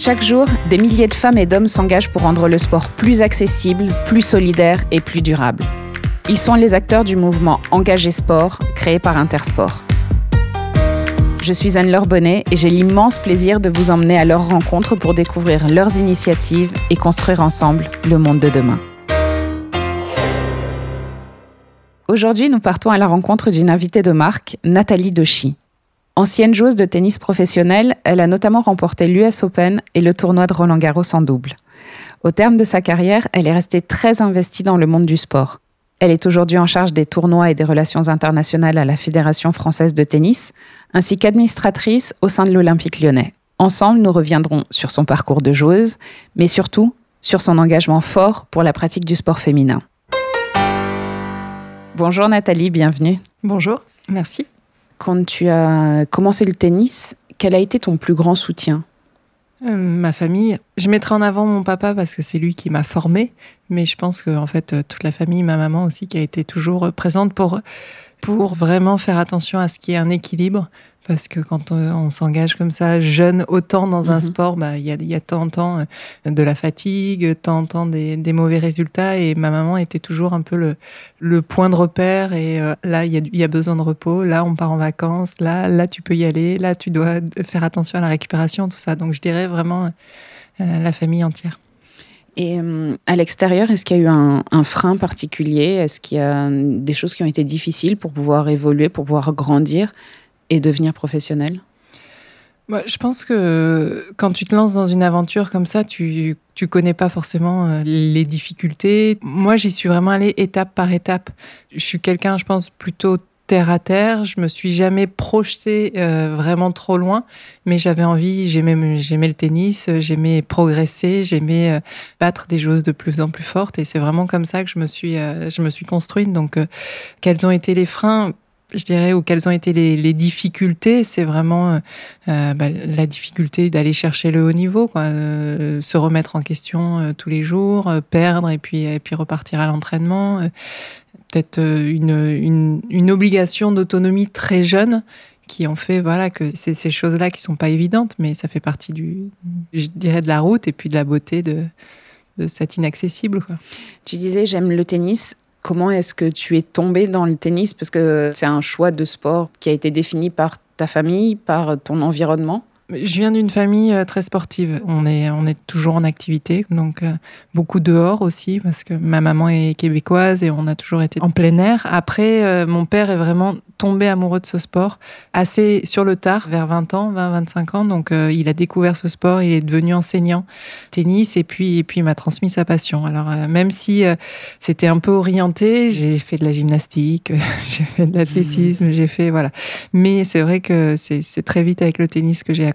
Chaque jour, des milliers de femmes et d'hommes s'engagent pour rendre le sport plus accessible, plus solidaire et plus durable. Ils sont les acteurs du mouvement Engagé Sport, créé par Intersport. Je suis Anne-Laure Bonnet et j'ai l'immense plaisir de vous emmener à leur rencontre pour découvrir leurs initiatives et construire ensemble le monde de demain. Aujourd'hui, nous partons à la rencontre d'une invitée de marque, Nathalie Dochy. Ancienne joueuse de tennis professionnelle, elle a notamment remporté l'US Open et le tournoi de Roland Garros en double. Au terme de sa carrière, elle est restée très investie dans le monde du sport. Elle est aujourd'hui en charge des tournois et des relations internationales à la Fédération française de tennis, ainsi qu'administratrice au sein de l'Olympique lyonnais. Ensemble, nous reviendrons sur son parcours de joueuse, mais surtout sur son engagement fort pour la pratique du sport féminin. Bonjour Nathalie, bienvenue. Bonjour, merci quand tu as commencé le tennis, quel a été ton plus grand soutien euh, ma famille. Je mettrai en avant mon papa parce que c'est lui qui m'a formé, mais je pense que en fait euh, toute la famille, ma maman aussi, qui a été toujours présente pour pour vraiment faire attention à ce qui est un équilibre parce que quand on, s'engage comme ça, jeune, autant dans un mhm. sport, bah, il y, a, y a tant temps euh, de la fatigue, tant temps des, des, mauvais résultats. Et ma maman était toujours un peu le, le point de repère. Et euh, là, il y a, y a, besoin de repos. Là, on part en vacances. Là, là, tu peux y aller. Là, tu dois faire attention à la récupération, tout ça. Donc, je dirais vraiment euh, la famille entière. Et à l'extérieur, est-ce qu'il y a eu un, un frein particulier? Est-ce qu'il y a des choses qui ont été difficiles pour pouvoir évoluer, pour pouvoir grandir? Et devenir professionnel je pense que quand tu te lances dans une aventure comme ça, tu tu connais pas forcément euh, les difficultés. Moi, j'y suis vraiment allée étape par étape. Je suis quelqu'un, je pense, plutôt terre à terre. Je me suis jamais projetée euh, vraiment trop loin, mais j'avais envie. J'aimais, j'aimais le tennis, j'aimais progresser, j'aimais euh, battre des choses de plus en plus fortes, et c'est vraiment comme ça que je me suis, je me suis construite. Donc, quels ont été les freins? Je dirais, ou quelles ont été les, difficultés, c'est vraiment euh, euh, bah, la difficulté d'aller chercher le haut niveau, quoi, euh, se remettre en question tous les jours, perdre et puis, et puis repartir à l'entraînement. Peut-être une, une, obligation d'autonomie très jeune qui ont fait voilà que c'est ces choses-là qui sont pas évidentes, mais ça fait partie du, je dirais, de la route et puis de la beauté de, de cet inaccessible. Tu disais j'aime le tennis. Comment est-ce que tu es tombé dans le tennis? Parce que c'est un choix de sport qui a été défini par ta famille, par ton environnement je viens d'une famille euh, très sportive. On est, on est toujours en activité, donc euh, beaucoup dehors aussi, parce que ma maman est québécoise et on a toujours été en plein air. Après, euh, mon père est vraiment tombé amoureux de ce sport assez sur le tard, vers 20 ans, 20-25 ans. Donc, il a découvert ce sport, il est devenu enseignant tennis et puis, et puis il m'a transmis sa passion. Alors, même si c'était un peu orienté, j'ai fait de la gymnastique, j'ai fait de l'athlétisme, j'ai fait, voilà. Mais c'est vrai que c'est très vite avec le tennis que j'ai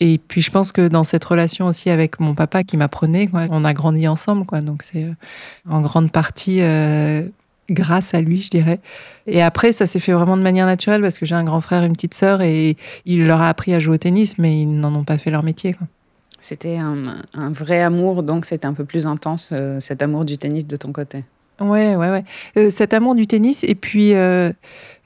et puis je pense que dans cette relation aussi avec mon papa qui m'apprenait, on a grandi ensemble, quoi. Donc c'est euh, en grande partie euh, grâce à lui, je dirais. Et après, ça s'est fait vraiment de manière naturelle parce que j'ai un grand frère et une petite sœur et il leur a appris à jouer au tennis, mais ils n'en ont pas fait leur métier. C'était un, vrai amour, donc c'était un peu plus intense, euh, cet amour du tennis de ton côté. Ouais, ouais, ouais. cet amour du tennis et puis,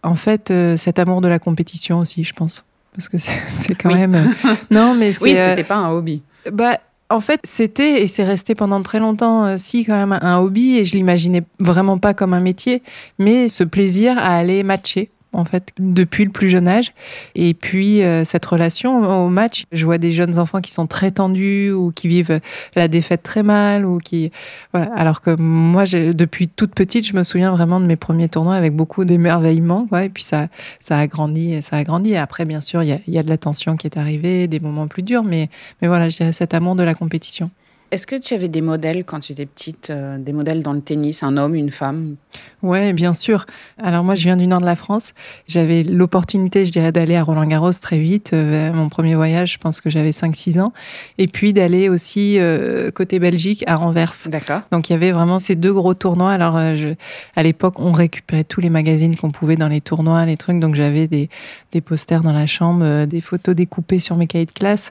en fait, cet amour de la compétition aussi, je pense parce que c'est quand même. Euh, non, mais oui, euh, c'était pas un hobby. Bah, en fait, c'était et c'est resté pendant très longtemps, euh, si quand même un hobby, et je l'imaginais vraiment pas comme un métier, mais ce plaisir à aller matcher en fait, depuis le plus jeune âge. Et puis, euh, cette relation au match, je vois des jeunes enfants qui sont très tendus ou qui vivent la défaite très mal ou qui. Alors que moi, depuis toute petite, je me souviens vraiment de mes premiers tournois avec beaucoup d'émerveillement, Et puis, ça, ça a grandi et ça a grandi. Et après, bien sûr, il y a, y a, de la tension qui est arrivée, des moments plus durs, mais, mais voilà, je dirais cet amour de la compétition. Est-ce que tu avais des modèles quand tu étais petite, euh, des modèles dans le tennis, un homme, une femme? Oui, bien sûr. Alors moi, je viens du nord de la France. J'avais l'opportunité, je dirais, d'aller à Roland-Garros très vite. Euh, mon premier voyage, je pense que j'avais 5-6 ans. Et puis d'aller aussi euh, côté Belgique, à Anvers. D'accord. Donc il y avait vraiment ces deux gros tournois. Alors je, à l'époque, on récupérait tous les magazines qu'on pouvait dans les tournois, les trucs. Donc j'avais des, des posters dans la chambre, des photos découpées sur mes cahiers de classe.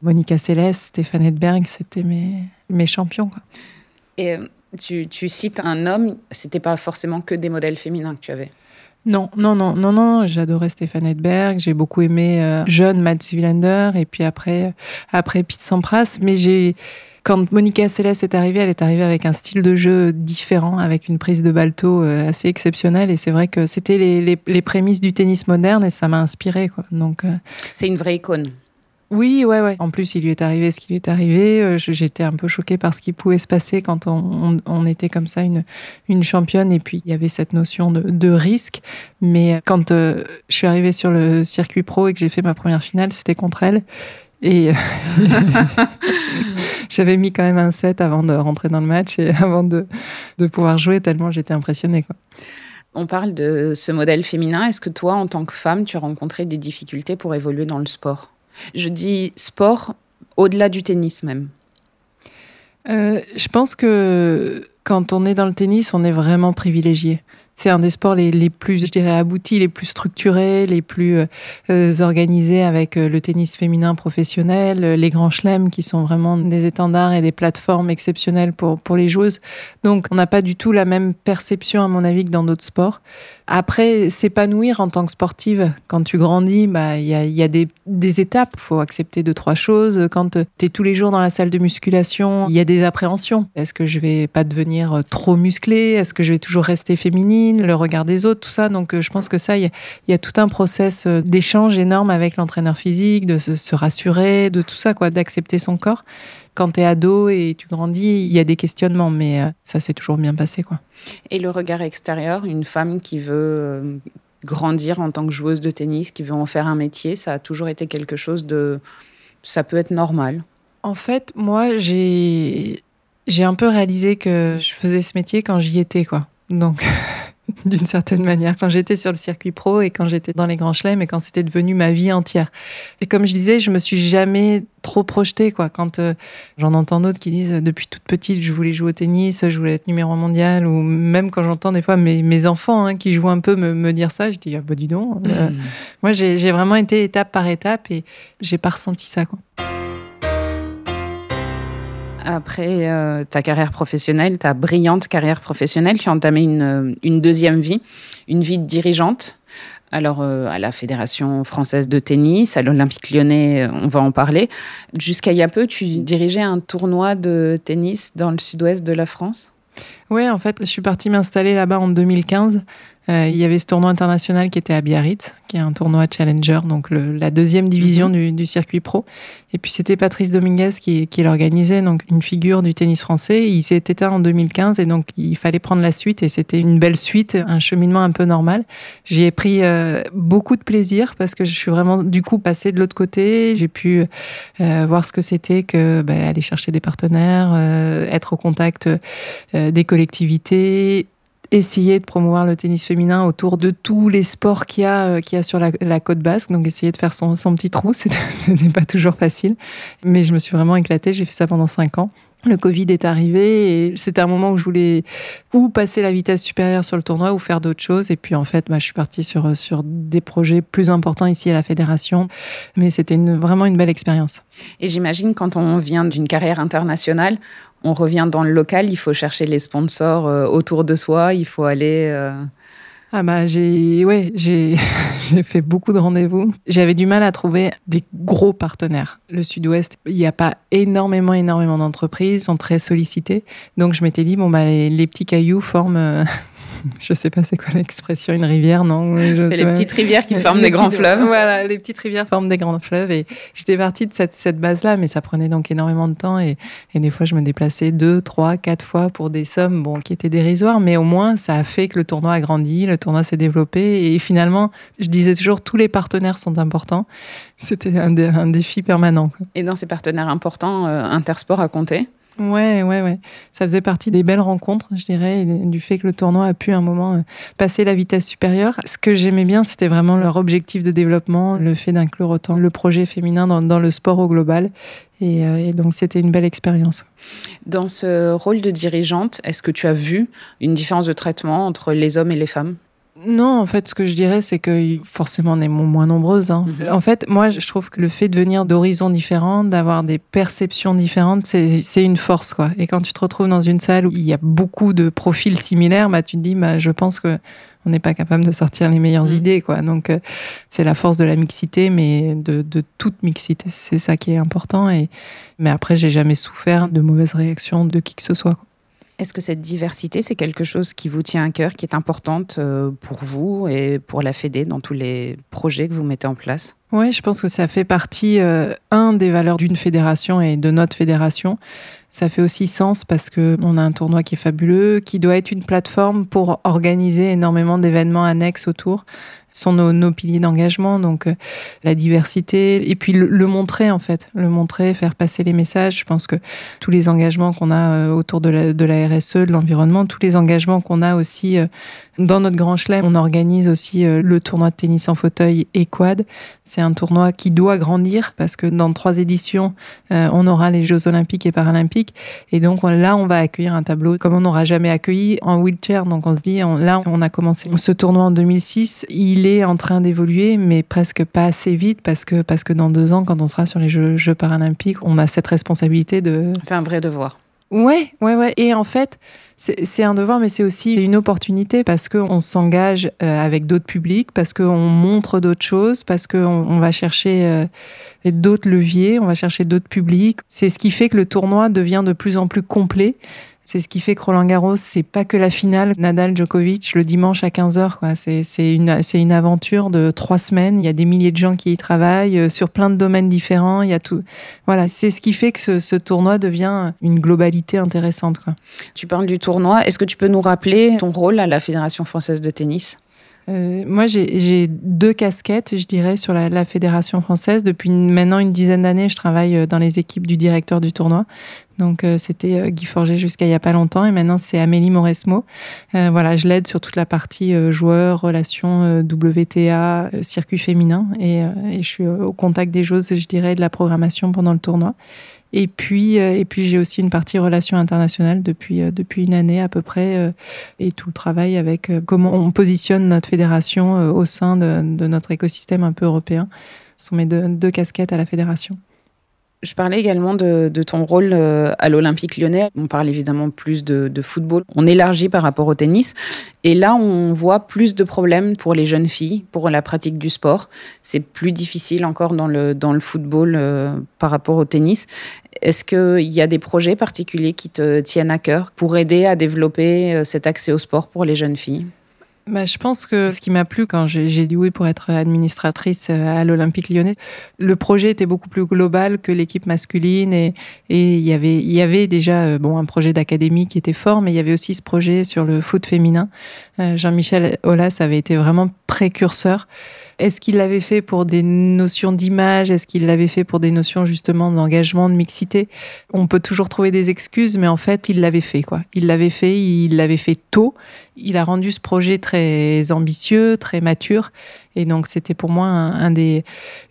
Monica Seles, Stéphane Edberg, c'était mes mes champions. Quoi. Et euh, tu, tu, cites un homme, c'était pas forcément que des modèles féminins que tu avais Non, non, non, non, non. J'adorais Stéphane Edberg. J'ai beaucoup aimé euh, jeune Mads Wilander et puis après, après Pete Sampras. Mais j'ai quand Monica Seles est arrivée, elle est arrivée avec un style de jeu différent, avec une prise de balto euh, assez exceptionnelle. Et c'est vrai que c'était les, les, prémices du tennis moderne et ça m'a inspiré. Quoi. Donc, euh, c'est une vraie icône. Oui, ouais, ouais. En plus, il lui est arrivé ce qui lui est arrivé. Euh, j'étais un peu choquée par ce qui pouvait se passer quand on, était comme ça une, une championne. Et puis, il y avait cette notion de, de risque. Mais quand je suis arrivée sur le circuit pro et que j'ai fait ma première finale, c'était contre elle. Et j'avais mis quand même un set avant de rentrer dans le match et avant de, de pouvoir jouer, tellement j'étais impressionnée. On parle de ce modèle féminin. Est-ce que toi, en tant que femme, tu as rencontré des difficultés pour évoluer dans le sport? Je dis sport au-delà du tennis même. Euh, je pense que quand on est dans le tennis, on est vraiment privilégié. C'est un des sports les, plus, je dirais, aboutis, les plus structurés, les plus euh, euh, organisés avec le tennis féminin professionnel, les grands chelems qui sont vraiment des étendards et des plateformes exceptionnelles pour, pour les joueuses. Donc, on n'a pas du tout la même perception, à mon avis, que dans d'autres sports. Après, s'épanouir en tant que sportive, quand tu grandis, bah, il y a, y a des, des, étapes. Il faut accepter deux, trois choses. Quand tu es tous les jours dans la salle de musculation, il y a des appréhensions. Est-ce que je vais pas devenir trop musclée? Est-ce que je vais toujours rester féminine? Le regard des autres, tout ça. Donc, euh, je pense que ça, il y, y, a tout un process euh, d'échange énorme avec l'entraîneur physique, de se, se, rassurer, de tout ça, quoi, d'accepter son corps quand tu es ado et tu grandis, il y a des questionnements, mais euh, ça s'est toujours bien passé. Quoi. Et le regard extérieur, une femme qui veut euh, grandir en tant que joueuse de tennis, qui veut en faire un métier, ça a toujours été quelque chose de... Ça peut être normal. En fait, moi, j'ai j'ai un peu réalisé que je faisais ce métier quand j'y étais, quoi. Donc, d'une certaine manière, quand j'étais sur le circuit pro et quand j'étais dans les grands chelems et quand c'était devenu ma vie entière. Et comme je disais, je me suis jamais trop projetée, quoi. Quand euh, j'en entends d'autres qui disent depuis toute petite, je voulais jouer au tennis, je voulais être numéro mondial, ou même quand j'entends des fois mes, mes enfants hein, qui jouent un peu me, me, dire ça, je dis, ah bah dis donc. Euh, moi, j'ai vraiment été étape par étape et j'ai pas ressenti ça, quoi après euh, ta carrière professionnelle, ta brillante carrière professionnelle, tu as entamé une, euh, une deuxième vie, une vie de dirigeante. Alors, euh, à la Fédération française de tennis, à l'Olympique lyonnais, on va en parler. Jusqu'à il y a peu, tu dirigeais un tournoi de tennis dans le sud-ouest de la France? Oui, en fait, je suis partie m'installer là-bas en 2015 euh, il y avait ce tournoi international qui était à Biarritz, qui est un tournoi challenger, donc le, la deuxième division mhm. du, du, circuit pro. Et puis c'était Patrice Dominguez qui, qui l'organisait, donc une figure du tennis français. Il s'est éteint en 2015 et donc il fallait prendre la suite et c'était une belle suite, un cheminement un peu normal. J'y ai pris euh, beaucoup de plaisir parce que je suis vraiment du coup passée de l'autre côté. J'ai pu euh, voir ce que c'était que bah, aller chercher des partenaires, être au contact euh, des collectivités, essayer de promouvoir le tennis féminin autour de tous les sports qu'il y a, euh, y a sur la, côte basque. Donc, essayer de faire son, son petit trou, ce n'est pas toujours facile. Mais je me suis vraiment éclatée. J'ai fait ça pendant cinq ans. Le Covid est arrivé et c'était un moment où je voulais ou passer la vitesse supérieure sur le tournoi ou faire d'autres choses. Et puis en fait, bah, je suis partie sur, sur des projets plus importants ici à la fédération. Mais c'était vraiment une belle expérience. Et j'imagine quand on vient d'une carrière internationale, on revient dans le local, il faut chercher les sponsors euh, autour de soi, il faut aller... Euh, ah bah j'ai ouais j'ai fait beaucoup de rendez-vous. J'avais du mal à trouver des gros partenaires. Le Sud-Ouest, il n'y a pas énormément énormément d'entreprises, sont très sollicités. Donc je m'étais dit bon bah les, les petits cailloux forment euh, je sais pas c'est quoi l'expression, une rivière, non C'est les petites rivières qui forment des grands fleuves. Voilà, les petites rivières forment des grands fleuves. Et j'étais partie de cette, cette base-là, mais ça prenait donc énormément de temps. Et, et, des fois, je me déplaçais deux, trois, quatre fois pour des sommes bon, qui étaient dérisoires. Mais au moins, ça a fait que le tournoi a grandi, le tournoi s'est développé. Et finalement, je disais toujours, tous les partenaires sont importants. C'était un, un, défi permanent. Et dans ces partenaires importants, euh, Intersport a compté? Ouais, ouais, ouais. Ça faisait partie des belles rencontres, je dirais, du fait que le tournoi a pu un moment euh, passer la vitesse supérieure. Ce que j'aimais bien, c'était vraiment leur objectif de développement, le fait d'inclure autant le projet féminin dans, le sport au global. Euh, et donc, c'était une belle expérience. Dans ce rôle de dirigeante, est-ce que tu as vu une différence de traitement entre les hommes et les femmes? Non, en fait, ce que je dirais, c'est que forcément, on est moins nombreuses. Hein. Mm -hmm. En fait, moi, je trouve que le fait de venir d'horizons différents, d'avoir des perceptions différentes, c'est une force, quoi. Et quand tu te retrouves dans une salle où il y a beaucoup de profils similaires, bah, tu te dis, bah, je pense que on n'est pas capable de sortir les meilleures mmh. idées, quoi. Donc, euh, c'est la force de la mixité, mais de, toute mixité. C'est ça qui est important. Et, mais après, j'ai jamais souffert de mauvaises réactions de qui que ce soit. Est-ce que cette diversité, c'est quelque chose qui vous tient à cœur, qui est importante euh, pour vous et pour la Fédé dans tous les projets que vous mettez en place? Oui, je pense que ça fait partie, euh, un, des valeurs d'une fédération et de notre fédération. Ça fait aussi sens parce qu'on a un tournoi qui est fabuleux, qui doit être une plateforme pour organiser énormément d'événements annexes autour sont nos, piliers d'engagement, donc euh, la diversité, et puis le, montrer en fait, le montrer, faire passer les messages. Je pense que tous les engagements qu'on a euh, autour de la, RSE, de l'environnement, tous les engagements qu'on a aussi euh, dans notre grand chelem, on organise aussi le tournoi de tennis en fauteuil et quad. C'est un tournoi qui doit grandir parce que dans trois éditions, on aura les Jeux olympiques et paralympiques, et donc là, on va accueillir un tableau comme on n'aura jamais accueilli en wheelchair. Donc on se dit, là, on a commencé ce tournoi en 2006. Il en train d'évoluer, mais presque pas assez vite parce que, parce que dans deux ans, quand on sera sur les Jeux, paralympiques, on a cette responsabilité de. C'est un vrai devoir. Ouais, ouais, ouais. Et en fait, c'est un devoir, mais c'est aussi une opportunité parce qu'on s'engage euh, avec d'autres publics, parce qu'on montre d'autres choses, parce qu'on on va chercher euh, d'autres leviers, on va chercher d'autres publics. C'est ce qui fait que le tournoi devient de plus en plus complet c'est ce qui fait que Roland Garros, c'est pas que la finale Nadal-Djokovic le dimanche à 15h. C'est une, une aventure de trois semaines. Il y a des milliers de gens qui y travaillent euh, sur plein de domaines différents. Il y a tout. Voilà, c'est ce qui fait que ce, tournoi devient une globalité intéressante. Quoi. Tu parles du tournoi. Est-ce que tu peux nous rappeler ton rôle à la Fédération française de tennis? Euh, moi, j'ai deux casquettes, je dirais, sur la, la Fédération française. Depuis maintenant une dizaine d'années, je travaille euh, dans les équipes du directeur du tournoi. Donc euh, c'était euh, Guy Forger jusqu'à il y a pas longtemps et maintenant c'est Amélie Mauresmo. Voilà, je l'aide sur toute la partie joueurs, relations, WTA, circuit féminin et, et, je suis au contact des choses, je dirais, de la programmation pendant le tournoi. Et puis, et puis j'ai aussi une partie relations internationales depuis, depuis une année à peu près et tout le travail avec comment on positionne notre fédération au sein de, de, notre écosystème un peu européen. Ce sont mes deux, deux casquettes à la fédération. Je parlais également de, ton rôle euh, à l'Olympique lyonnais. On parle évidemment plus de, football. On élargit par rapport au tennis. Et là, on voit plus de problèmes pour les jeunes filles, pour la pratique du sport. C'est plus difficile encore dans le, dans le football euh, par rapport au tennis. Est-ce qu'il y a des projets particuliers qui te tiennent à cœur pour aider à développer euh, cet accès au sport pour les jeunes filles? Bah, je pense que ce qui m'a plu quand j'ai dit oui pour être administratrice euh, à l'Olympique lyonnais, le projet était beaucoup plus global que l'équipe masculine et, et il, y avait, il y avait déjà euh, bon, un projet d'académie qui était fort, mais il y avait aussi ce projet sur le foot féminin. Euh, Jean-Michel Aulas avait été vraiment précurseur. Est-ce qu'il l'avait fait pour des notions d'image? Est-ce qu'il l'avait fait pour des notions justement d'engagement, de mixité? On peut toujours trouver des excuses, mais en fait, il l'avait fait. quoi. Il l'avait fait, il l'avait fait tôt. Il a rendu ce projet très ambitieux, très mature. Et donc, c'était pour moi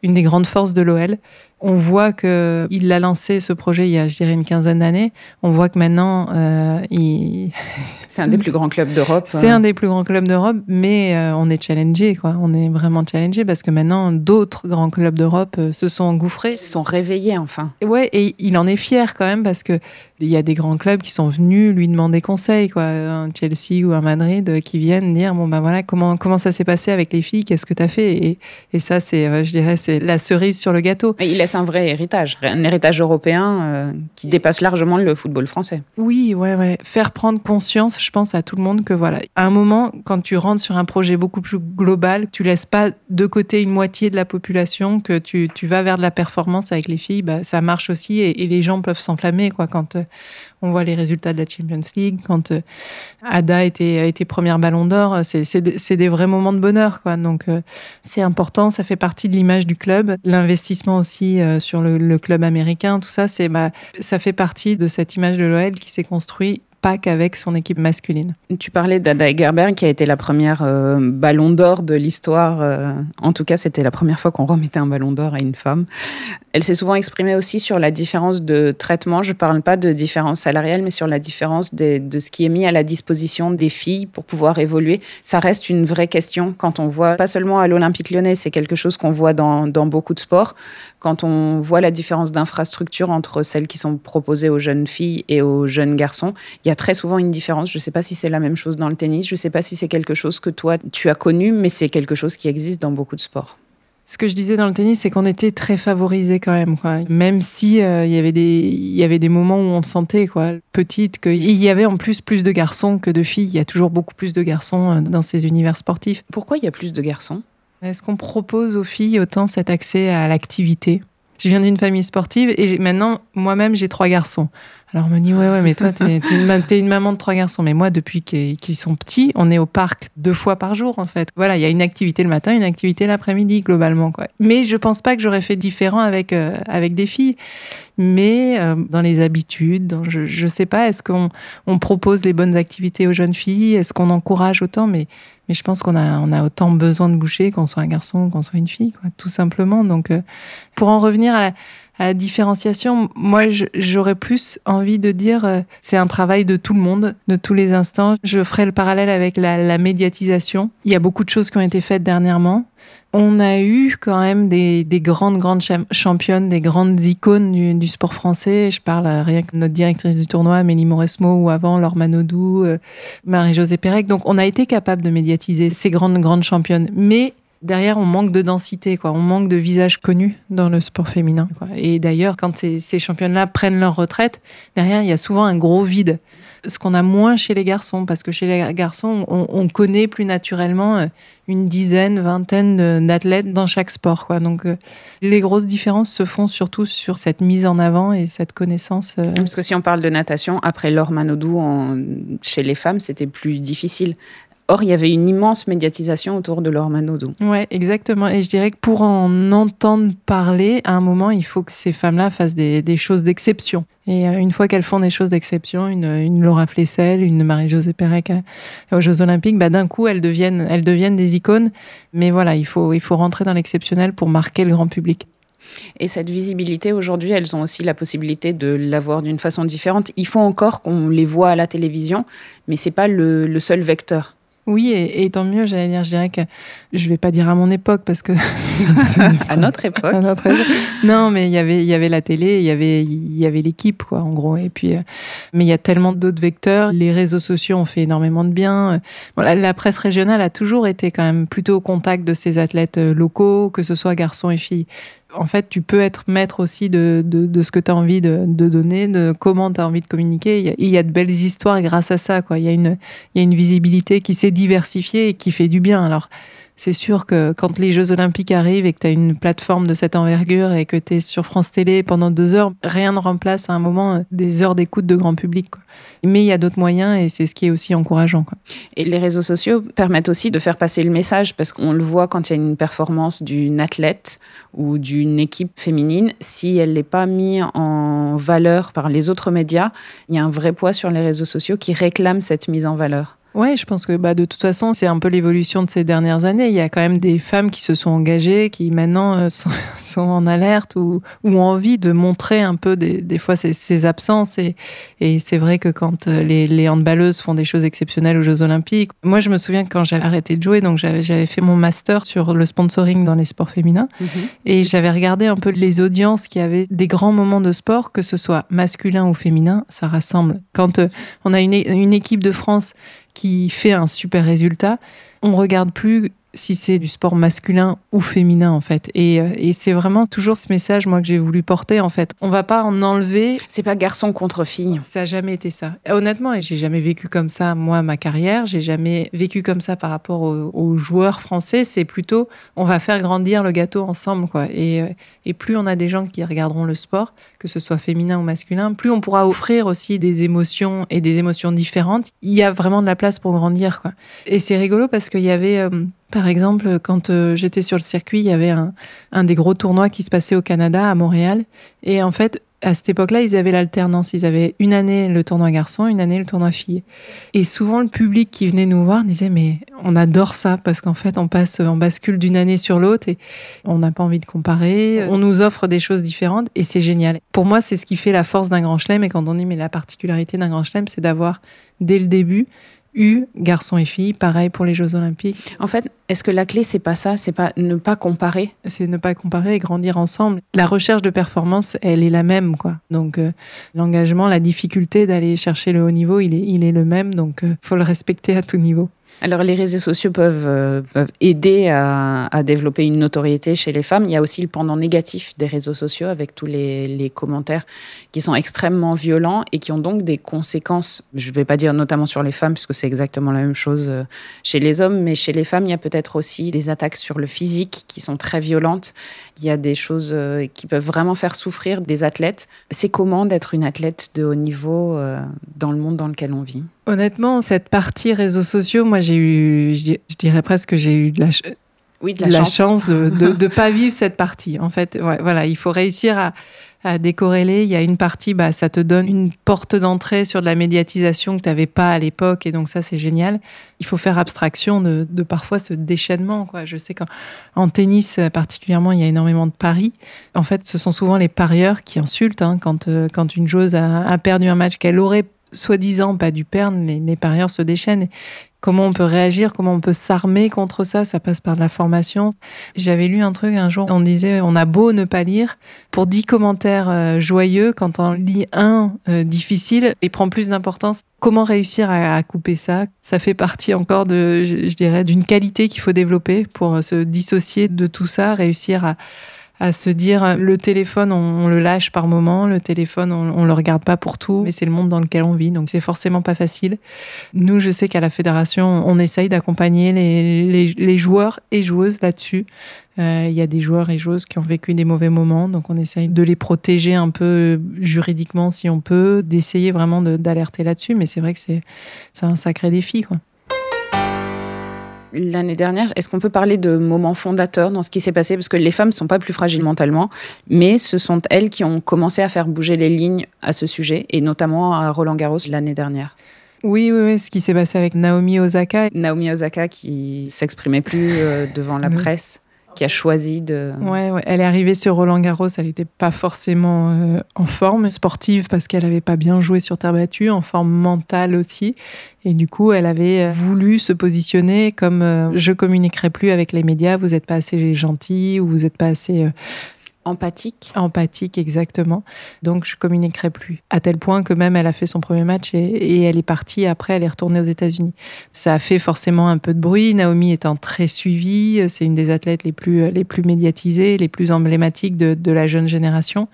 une des grandes forces de l'OL on voit que il a lancé ce projet il y a, je dirais, une quinzaine d'années. On voit que maintenant, euh, il... c'est un des plus grands clubs d'Europe. C'est un des plus grands clubs d'Europe, mais euh, on est challengé, quoi. On est vraiment challengé parce que maintenant, d'autres grands clubs d'Europe euh, se sont engouffrés. Ils se sont réveillés, enfin. Ouais, et il en est fier quand même parce que il y a des grands clubs qui sont venus lui demander conseil, quoi, un Chelsea ou un Madrid euh, qui viennent dire bon ben voilà comment comment ça s'est passé avec les filles, qu'est-ce que tu as fait? Et, et ça c'est euh, je dirais c'est la cerise sur le gâteau. il laisse un vrai héritage, un héritage européen euh, qui dépasse largement le football français. Oui, ouais ouais, faire prendre conscience, je pense à tout le monde que voilà, à un moment quand tu rentres sur un projet beaucoup plus global, tu laisses pas de côté une moitié de la population, que tu, tu vas vers de la performance avec les filles, bah, ça marche aussi et, et les gens peuvent s'enflammer quoi. Quand on voit les résultats de la Champions League. Quand euh, Ada était, été première ballon d'or, c'est des vrais moments de bonheur. Donc euh, c'est important, ça fait partie de l'image du club. L'investissement aussi euh, sur le, club américain, tout ça, bah, ça fait partie de cette image de l'OL qui s'est construite pas qu'avec son équipe masculine. Tu parlais d'Ada Egerberg qui a été la première ballon d'or de l'histoire. en tout cas, c'était la première fois qu'on remettait un ballon d'or à une femme. Elle s'est souvent exprimée aussi sur la différence de traitement. Je ne parle pas de différence salariale, mais sur la différence de ce qui est mis à la disposition des filles pour pouvoir évoluer. Ça reste une vraie question quand on voit, pas seulement à l'Olympique lyonnais, c'est quelque chose qu'on voit dans, dans beaucoup de sports. Quand on voit la différence d'infrastructure entre celles qui sont proposées aux jeunes filles et aux jeunes garçons, il y a très souvent une différence. Je ne sais pas si c'est la même chose dans le tennis, je ne sais pas si c'est quelque chose que toi tu as connu, mais c'est quelque chose qui existe dans beaucoup de sports. Ce que je disais dans le tennis, c'est qu'on était très favorisés quand même, quoi. Même si euh, il y avait des il y avait des moments où on sentait, quoi, petite, qu'il y avait en plus plus de garçons que de filles. Il y a toujours beaucoup plus de garçons euh, dans ces univers sportifs. Pourquoi il y a plus de garçons? Est-ce qu'on propose aux filles autant cet accès à l'activité? Je viens d'une famille sportive et maintenant moi-même j'ai trois garçons. Alors on me dit ouais ouais mais toi t'es es une, maman de trois garçons. Mais moi depuis qu'ils sont petits on est au parc deux fois par jour en fait. Voilà il y a une activité le matin une activité l'après-midi globalement quoi. Mais je pense pas que j'aurais fait différent avec euh, avec des filles. Mais euh, dans les habitudes je je sais pas est-ce qu'on on propose les bonnes activités aux jeunes filles? Est-ce qu'on encourage autant? Mais mais je pense qu'on a, on a autant besoin de boucher qu'on soit un garçon qu'on soit une fille, quoi, tout simplement. Donc, euh, pour en revenir à à la différenciation, moi, j'aurais plus envie de dire euh, c'est un travail de tout le monde, de tous les instants. Je ferai le parallèle avec la, médiatisation. Il y a beaucoup de choses qui ont été faites dernièrement. On a eu quand même des, des grandes, grandes championnes, des grandes icônes du, sport français. Je parle rien que notre directrice du tournoi, Amélie Mauresmo, ou avant Laure Manodou, euh, Marie-Josée Pérec. Donc, on a été capable de médiatiser ces grandes, grandes championnes. Mais derrière, on manque de densité, quoi. On manque de visages connus dans le sport féminin. Et d'ailleurs, quand ces, ces championnes-là prennent leur retraite, derrière, il y a souvent un gros vide. Ce qu'on a moins chez les garçons, parce que chez les garçons, on, connaît plus naturellement euh, une dizaine, vingtaine d'athlètes dans chaque sport, quoi. Donc, euh, les grosses différences se font surtout sur cette mise en avant et cette connaissance. Euh. Parce que si on parle de natation, après Laure Manodou, chez les femmes, c'était plus difficile. Or, il y avait une immense médiatisation autour de Laure Manodou. Ouais, exactement. Et je dirais que pour en entendre parler, à un moment, il faut que ces femmes-là fassent des, choses d'exception. Et euh, une fois qu'elles font des choses d'exception, une, Laura Flessel, une Marie-Josée Pérec euh, aux Jeux Olympiques, bah, d'un coup, elles deviennent, elles deviennent des icônes. Mais voilà, il faut, il faut rentrer dans l'exceptionnel pour marquer le grand public. Et cette visibilité, aujourd'hui, elles ont aussi la possibilité de l'avoir d'une façon différente. Il faut encore qu'on les voit à la télévision, mais ce n'est pas le seul vecteur. Oui, et, tant mieux, j'allais dire, je dirais que je vais pas dire à mon époque parce que à notre époque. Non, mais il y avait il y avait la télé, il y avait il y avait l'équipe quoi en gros et puis euh, mais il y a tellement d'autres vecteurs, les réseaux sociaux ont fait énormément de bien. Voilà, la presse régionale a toujours été quand même plutôt au contact de ces athlètes euh, locaux, que ce soit garçons et filles en fait, tu peux être maître aussi de, de, ce que tu as envie de, donner, de comment tu as envie de communiquer. Il y, a, de belles histoires grâce à ça. Quoi. Il, y a une, il y a une visibilité qui s'est diversifiée et qui fait du bien. Alors, c'est sûr que quand les Jeux Olympiques arrivent et que tu as une plateforme de cette envergure et que tu es sur France Télé pendant deux heures, rien ne remplace à un moment des heures d'écoute de grand public. Mais il y a d'autres moyens et c'est ce qui est aussi encourageant. Et les réseaux sociaux permettent aussi de faire passer le message parce qu'on le voit quand il y a une performance d'une athlète ou d'une équipe féminine, si elle n'est pas mise en valeur par les autres médias, il y a un vrai poids sur les réseaux sociaux qui réclament cette mise en valeur. Ouais, je pense que bah, de toute façon, c'est un peu l'évolution de ces dernières années. Il y a quand même des femmes qui se sont engagées, qui maintenant euh, sont, en alerte ou, ou, ont envie de montrer un peu des, des fois ces, ces, absences. Et, et c'est vrai que quand euh, les, les, handballeuses font des choses exceptionnelles aux Jeux Olympiques, moi je me souviens que quand j'avais arrêté de jouer, donc j'avais fait mon master sur le sponsoring dans les sports féminins, mhm. et j'avais regardé un peu les audiences qui avaient des grands moments de sport, que ce soit masculin ou féminin, ça rassemble. Quand euh, on a une, une équipe de France qui fait un super résultat, on regarde plus si c'est du sport masculin ou féminin en fait. Et, euh, et c'est vraiment toujours ce message moi que j'ai voulu porter en fait. On va pas en enlever. C'est pas garçon contre fille. Ça a jamais été ça. Honnêtement, j'ai jamais vécu comme ça moi ma carrière. J'ai jamais vécu comme ça par rapport aux, joueurs français. C'est plutôt on va faire grandir le gâteau ensemble quoi. Et, euh, et plus on a des gens qui regarderont le sport, que ce soit féminin ou masculin, plus on pourra offrir aussi des émotions et des émotions différentes. Il y a vraiment de la place pour grandir quoi. Et c'est rigolo parce qu'il y avait euh, par exemple, quand euh, j'étais sur le circuit, il y avait un, des gros tournois qui se passait au Canada, à Montréal. Et en fait, à cette époque-là, ils avaient l'alternance. Ils avaient une année le tournoi garçon, une année le tournoi fille. Et souvent, le public qui venait nous voir disait mais on adore ça parce qu'en fait, on passe, on bascule d'une année sur l'autre et on n'a pas envie de comparer. On nous offre des choses différentes et c'est génial. Pour moi, c'est ce qui fait la force d'un grand chelem. Et quand on dit mais la particularité d'un grand chelem, c'est d'avoir dès le début eu garçons et filles, pareil pour les Jeux Olympiques. En fait, est-ce que la clé c'est pas ça, c'est pas ne pas comparer? C'est ne pas comparer et grandir ensemble. La recherche de performance, elle est la même quoi. Donc euh, l'engagement, la difficulté d'aller chercher le haut niveau, il est il est le même donc euh, faut le respecter à tout niveau. Alors les réseaux sociaux peuvent, euh, aider à, développer une notoriété chez les femmes. Il y a aussi le pendant négatif des réseaux sociaux avec tous les, commentaires qui sont extrêmement violents et qui ont donc des conséquences, je ne vais pas dire notamment sur les femmes, puisque c'est exactement la même chose euh, chez les hommes, mais chez les femmes, il y a peut-être aussi des attaques sur le physique qui sont très violentes. Il y a des choses euh, qui peuvent vraiment faire souffrir des athlètes. C'est comment d'être une athlète de haut niveau dans le monde dans lequel on vit? Honnêtement, cette partie réseaux sociaux, moi, j'ai eu, je dirais presque que j'ai eu de la, oui, de la, chance, de ne pas vivre cette partie. En fait, voilà, il faut réussir à, à, décorréler. Il y a une partie, bah, ça te donne une porte d'entrée sur de la médiatisation que tu n'avais pas à l'époque, et donc ça, c'est génial. Il faut faire abstraction de, de parfois ce déchaînement. Quoi. Je sais qu'en tennis, particulièrement, il y a énormément de paris. En fait, ce sont souvent les parieurs qui insultent hein, quand, euh, quand une joueuse a, a perdu un match qu'elle aurait soi-disant pas du perdre, les, les, parieurs se déchaînent. Comment on peut réagir, comment on peut s'armer contre ça, ça passe par de la formation. J'avais lu un truc un jour, on disait on a beau ne pas lire, pour dix commentaires euh, joyeux, quand on lit un euh, difficile, il prend plus d'importance. Comment réussir à, couper ça? Ça fait partie encore de, je dirais, d'une qualité qu'il faut développer pour se dissocier de tout ça, réussir à à se dire le téléphone, on, le lâche par moment, le téléphone, on, on le regarde pas pour tout, mais c'est le monde dans lequel on vit, donc c'est forcément pas facile. Nous, je sais qu'à la fédération, on essaye d'accompagner les, les, joueurs et joueuses là-dessus. Euh, il y a des joueurs et joueuses qui ont vécu des mauvais moments, donc on essaye de les protéger un peu juridiquement si on peut, d'essayer vraiment d'alerter là-dessus, mais c'est vrai que c'est un sacré défi, quoi l'année dernière. Est-ce qu'on peut parler de moments fondateurs dans ce qui s'est passé? Parce que les femmes ne sont pas plus fragiles mentalement, mais ce sont elles qui ont commencé à faire bouger les lignes à ce sujet, et notamment à Roland Garros l'année dernière. Oui, oui, oui, ce qui s'est passé avec Naomi Osaka. Naomi Osaka qui s'exprimait plus euh, devant la presse qui a choisi de. Ouais, elle est arrivée sur Roland Garros, elle n'était pas forcément euh, en forme sportive parce qu'elle n'avait pas bien joué sur terre battue, en forme mentale aussi. Et du coup, elle avait voulu se positionner comme euh, je communiquerai plus avec les médias, vous n'êtes pas assez gentil ou vous n'êtes pas assez euh, Empathique. Empathique, exactement. Donc, je communiquerai plus. À tel point que même elle a fait son premier match et, elle est partie. Après, elle est retournée aux États-Unis. Ça a fait forcément un peu de bruit. Naomi étant très suivie, c'est une des athlètes les plus, les plus médiatisées, les plus emblématiques de, de la jeune génération.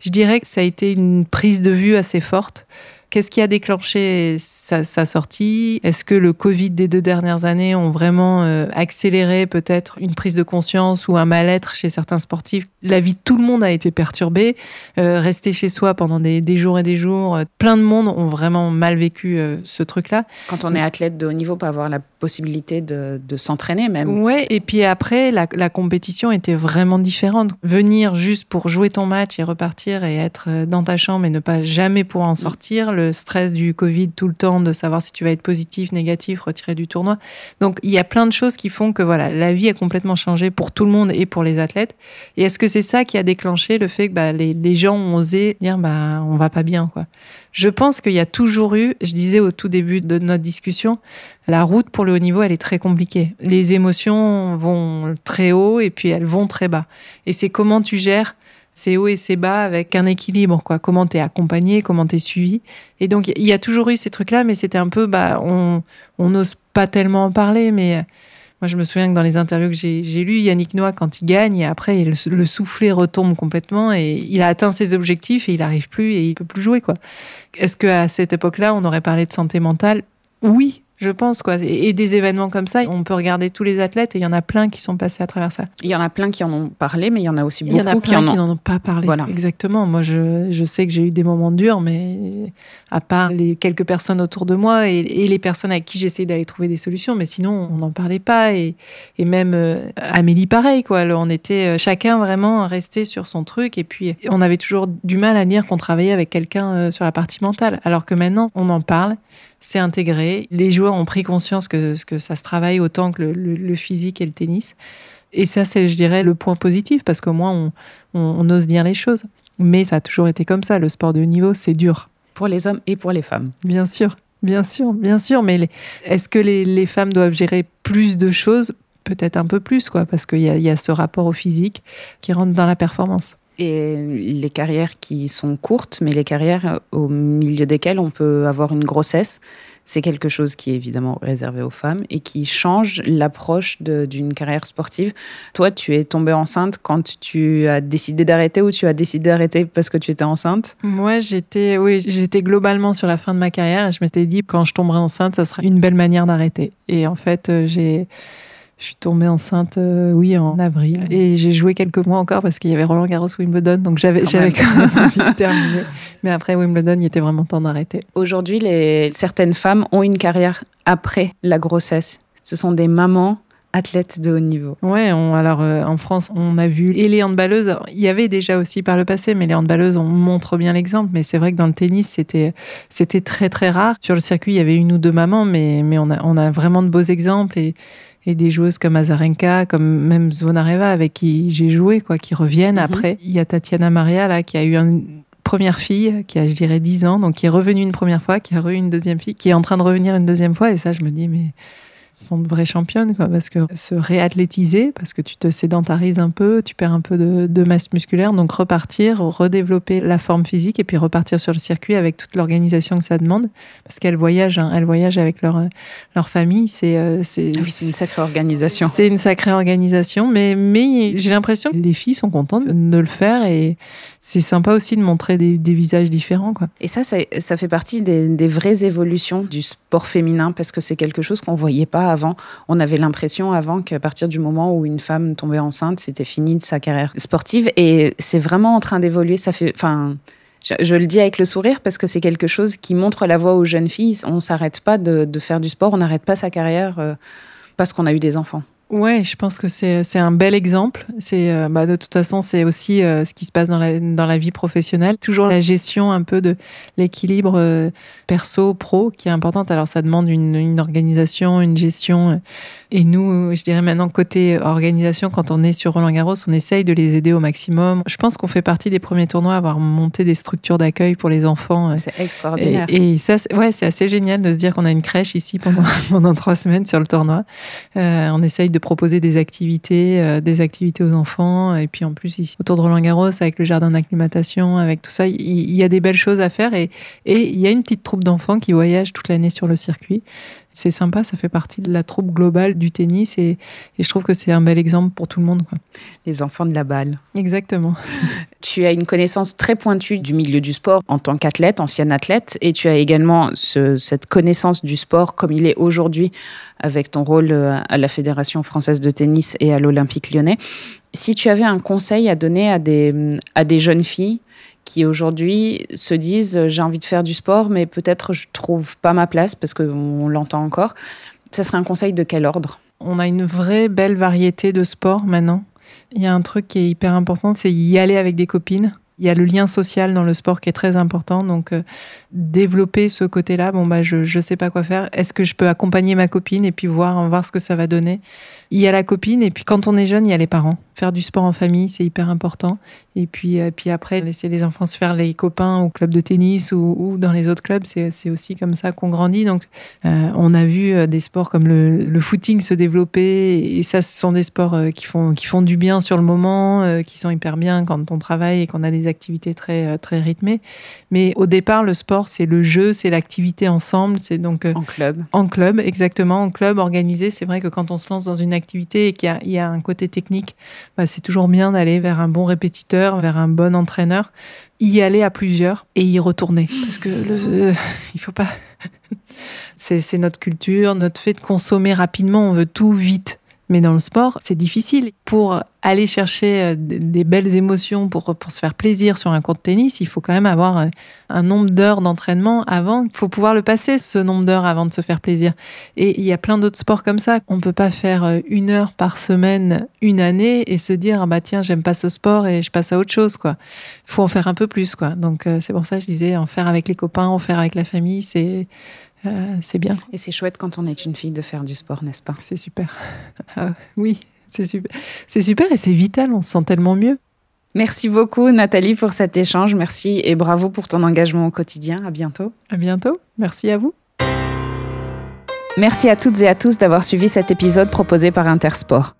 Je dirais que ça a été une prise de vue assez forte Qu'est-ce qui a déclenché sa, sortie? Est-ce que le Covid des deux dernières années ont vraiment euh, accéléré peut-être une prise de conscience ou un mal-être chez certains sportifs La vie de tout le monde a été perturbée. Euh, rester chez soi pendant des, jours et des jours, euh, plein de monde ont vraiment mal vécu ce truc-là. Quand on est athlète de haut niveau, pas avoir la possibilité de, s'entraîner même. Ouais, et puis après, la, la, compétition était vraiment différente. Venir juste pour jouer ton match et repartir et être dans ta chambre et ne pas jamais pouvoir en sortir, le stress du Covid tout le temps, de savoir si tu vas être positif, négatif, retiré du tournoi. Donc il y a plein de choses qui font que voilà, la vie a complètement changé pour tout le monde et pour les athlètes. Et est-ce que c'est ça qui a déclenché le fait que bah, les, gens ont osé dire bah on va pas bien quoi Je pense qu'il y a toujours eu, je disais au tout début de notre discussion, la route pour le haut niveau, elle est très compliquée. Les émotions vont très haut et puis elles vont très bas. Et c'est comment tu gères c'est haut et c'est bas avec un équilibre, quoi. Comment t'es accompagné, comment t'es suivi. Et donc, il y a toujours eu ces trucs-là, mais c'était un peu, bah, on n'ose pas tellement en parler, mais moi, je me souviens que dans les interviews que j'ai lues, Yannick Noah, quand il gagne, et après, le, le, soufflet retombe complètement et il a atteint ses objectifs et il n'arrive plus et il peut plus jouer, quoi. Est-ce qu'à cette époque-là, on aurait parlé de santé mentale? Oui, je pense quoi. Et, des événements comme ça, on peut regarder tous les athlètes et il y en a plein qui sont passés à travers ça. Il y en a plein qui en ont parlé, mais il y en a aussi beaucoup il y en a plein qui n'en ont... pas parlé. Voilà. Exactement. Moi, je, je sais que j'ai eu des moments durs, mais à part les quelques personnes autour de moi et, les personnes avec qui j'essayais d'aller trouver des solutions, mais sinon on n'en parlait pas. Et, et même euh, Amélie, pareil quoi. on était euh, chacun vraiment resté sur son truc et puis on avait toujours du mal à dire qu'on travaillait avec quelqu'un euh, sur la partie mentale, alors que maintenant on en parle c'est intégré. Les joueurs ont pris conscience que, que ça se travaille autant que le, physique et le tennis. Et ça, c'est, je dirais, le point positif, parce qu'au moins, on, on, ose dire les choses. Mais ça a toujours été comme ça. Le sport de haut niveau, c'est dur. Pour les hommes et pour les femmes. Bien sûr, bien sûr, bien sûr. Mais est-ce que les, les, femmes doivent gérer plus de choses? Peut-être un peu plus, quoi, parce qu'il y, y a, ce rapport au physique qui rentre dans la performance et les carrières qui sont courtes, mais les carrières au milieu desquelles on peut avoir une grossesse, c'est quelque chose qui est évidemment réservé aux femmes et qui change l'approche d'une carrière sportive. Toi, tu es tombée enceinte quand tu as décidé d'arrêter ou tu as décidé d'arrêter parce que tu étais enceinte? Moi, j'étais oui, j'étais globalement sur la fin de ma carrière et je m'étais dit quand je tomberai enceinte, ça sera une belle manière d'arrêter. Et en fait, euh, j'ai je suis tombée enceinte, euh, oui, en avril. Et j'ai joué quelques mois encore parce qu'il y avait Roland Garros Wimbledon. Donc j'avais quand même envie terminer. Mais après Wimbledon, il était vraiment temps d'arrêter. Aujourd'hui, les... certaines femmes ont une carrière après la grossesse. Ce sont des mamans athlètes de haut niveau. Ouais, alors euh, en France, on a vu et les handballeuses. Il y avait déjà aussi par le passé, mais les handballeuses, on montre bien l'exemple. Mais c'est vrai que dans le tennis, c'était c'était très très rare. Sur le circuit, il y avait une ou deux mamans, mais mais on a on a vraiment de beaux exemples et et des joueuses comme Azarenka, comme même Zvonareva avec qui j'ai joué, quoi, qui reviennent mhm. après. Il y a Tatiana Maria là qui a eu une première fille qui a, je dirais, 10 ans, donc qui est revenue une première fois, qui a eu une deuxième fille, qui est en train de revenir une deuxième fois. Et ça, je me dis, mais sont de vraies championnes, quoi, parce que se réathlétiser, parce que tu te sédentarises un peu, tu perds un peu de, masse musculaire, donc repartir, redévelopper la forme physique et puis repartir sur le circuit avec toute l'organisation que ça demande, parce qu'elles voyagent, hein, elles voyagent avec leur, leur famille, c'est euh, c'est ah une sacrée organisation. C'est une sacrée organisation, mais, mais j'ai l'impression que les filles sont contentes de le faire et c'est sympa aussi de montrer des, visages différents. Quoi. Et ça, ça, fait partie des, des vraies évolutions du sport féminin, parce que c'est quelque chose qu'on voyait pas avant. On avait l'impression avant qu'à partir du moment où une femme tombait enceinte, c'était fini de sa carrière sportive. Et c'est vraiment en train d'évoluer. Ça fait, enfin, je, le dis avec le sourire parce que c'est quelque chose qui montre la voie aux jeunes filles. On s'arrête pas de, faire du sport, on n'arrête pas sa carrière euh, parce qu'on a eu des enfants. Ouais, je pense que c'est un bel exemple. C'est euh, bah, de toute façon c'est aussi euh, ce qui se passe dans la dans la vie professionnelle. Toujours la gestion un peu de l'équilibre euh, perso pro qui est importante. Alors ça demande une, une organisation, une gestion. Et nous, je dirais maintenant côté organisation, quand on est sur Roland Garros, on essaye de les aider au maximum. Je pense qu'on fait partie des premiers tournois à avoir monté des structures d'accueil pour les enfants. C'est extraordinaire. Et, ça, ouais, c'est assez génial de se dire qu'on a une crèche ici pendant pendant trois semaines sur le tournoi. on essaye de proposer des activités, euh, des activités aux enfants. Et puis en plus, ici, autour de Roland Garros, avec le jardin d'acclimatation, avec tout ça, il y, a des belles choses à faire. Et, et il y a une petite troupe d'enfants qui voyagent toute l'année sur le circuit. C'est sympa, ça fait partie de la troupe globale du tennis et, je trouve que c'est un bel exemple pour tout le monde. Les enfants de la balle. Exactement. tu as une connaissance très pointue du milieu du sport en tant qu'athlète, ancienne athlète, et tu as également cette connaissance du sport comme il est aujourd'hui avec ton rôle euh, à la Fédération française de tennis et à l'Olympique lyonnais. Si tu avais un conseil à donner à des, à des jeunes filles qui aujourd'hui se disent euh, j'ai envie de faire du sport, mais peut-être je trouve pas ma place parce qu'on l'entend encore. Ça serait un conseil de quel ordre? On a une vraie belle variété de sports maintenant. Il y a un truc qui est hyper important, c'est y aller avec des copines. Il y a le lien social dans le sport qui est très important. Donc, euh, développer ce côté-là, bon, bah, je ne sais pas quoi faire. Est-ce que je peux accompagner ma copine et puis voir, voir ce que ça va donner? Il y a la copine et puis quand on est jeune, il y a les parents. Faire du sport en famille, c'est hyper important. Et puis, euh, puis après, laisser les enfants se faire les copains au club de tennis ou, dans les autres clubs, c'est aussi comme ça qu'on grandit. Donc, euh, on a vu des sports comme le, le, footing se développer. Et ça, ce sont des sports qui font, qui font du bien sur le moment, qui sont hyper bien quand on travaille et qu'on a des activités très, très rythmées. Mais au départ, le sport, c'est le jeu, c'est l'activité ensemble. C'est donc. En club. En club, exactement. En club organisé. C'est vrai que quand on se lance dans une activité et qu'il y, a un côté technique, bah, c'est toujours bien d'aller vers un bon répétiteur, vers un bon entraîneur, y aller à plusieurs et y retourner. Parce que euh, faut pas. c'est notre culture, notre fait de consommer rapidement, on veut tout vite. Mais dans le sport, c'est difficile. Pour aller chercher euh, des belles émotions, pour, pour se faire plaisir sur un court de tennis, il faut quand même avoir euh, un nombre d'heures d'entraînement avant. Il faut pouvoir le passer, ce nombre d'heures, avant de se faire plaisir. Et il y a plein d'autres sports comme ça. On ne peut pas faire euh, une heure par semaine, une année, et se dire, ah bah tiens, j'aime pas ce sport et je passe à autre chose. Il faut en faire un peu plus. Quoi. Donc c'est pour ça que je disais, en faire avec les copains, en faire avec la famille, c'est euh, c'est bien. Et c'est chouette quand on est une fille de faire du sport, n'est-ce pas? C'est super. Ah, oui, c'est super. C'est super et c'est vital, on se sent tellement mieux. Merci beaucoup Nathalie pour cet échange. Merci et bravo pour ton engagement au quotidien. À bientôt. À bientôt. Merci à vous. Merci à toutes et à tous d'avoir suivi cet épisode proposé par Intersport.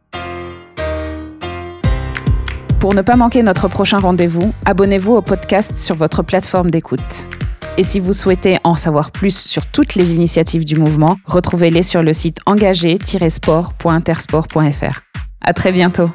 Pour ne pas manquer notre prochain rendez-vous, abonnez-vous au podcast sur votre plateforme d'écoute. Et si vous souhaitez en savoir plus sur toutes les initiatives du mouvement, retrouvez-les sur le site engagé-sport.intersport.fr. À très bientôt.